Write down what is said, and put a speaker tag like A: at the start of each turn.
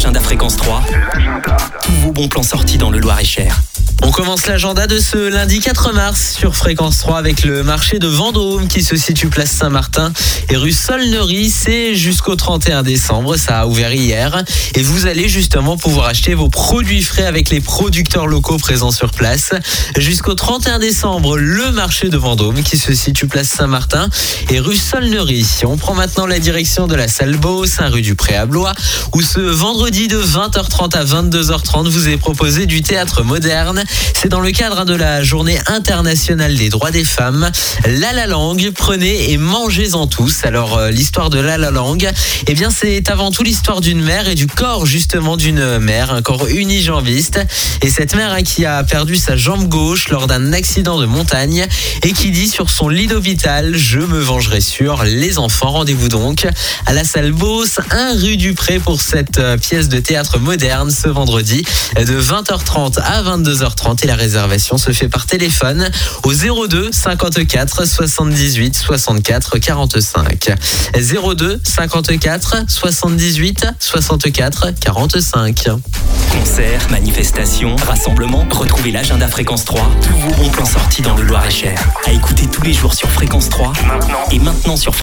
A: l'agenda Fréquence 3. Tous vos bons plans sortis dans le Loir-et-Cher.
B: Commence l'agenda de ce lundi 4 mars sur Fréquence 3 avec le marché de Vendôme qui se situe place Saint-Martin et rue Solnery. C'est jusqu'au 31 décembre, ça a ouvert hier. Et vous allez justement pouvoir acheter vos produits frais avec les producteurs locaux présents sur place. Jusqu'au 31 décembre, le marché de Vendôme qui se situe place Saint-Martin et rue Solnery. On prend maintenant la direction de la salle Beauce, rue du Pré à Blois, où ce vendredi de 20h30 à 22h30 vous est proposé du théâtre moderne. C'est dans le cadre de la journée internationale des droits des femmes. La la langue, prenez et mangez-en tous. Alors euh, l'histoire de la la langue, eh bien c'est avant tout l'histoire d'une mère et du corps justement d'une mère, un corps unijambiste. Et cette mère hein, qui a perdu sa jambe gauche lors d'un accident de montagne et qui dit sur son lit d'hôpital, je me vengerai sur les enfants. Rendez-vous donc à la salle Beauce, 1 rue du Pré pour cette euh, pièce de théâtre moderne ce vendredi de 20h30 à 22h30 la réservation se fait par téléphone au 02 54 78 64 45. 02 54 78 64 45.
A: Concerts, manifestations, rassemblements. Retrouvez l'agenda Fréquence 3. Tous vos bons plans sortis dans le Loir-et-Cher. À écouter tous les jours sur Fréquence 3. Maintenant. Et maintenant sur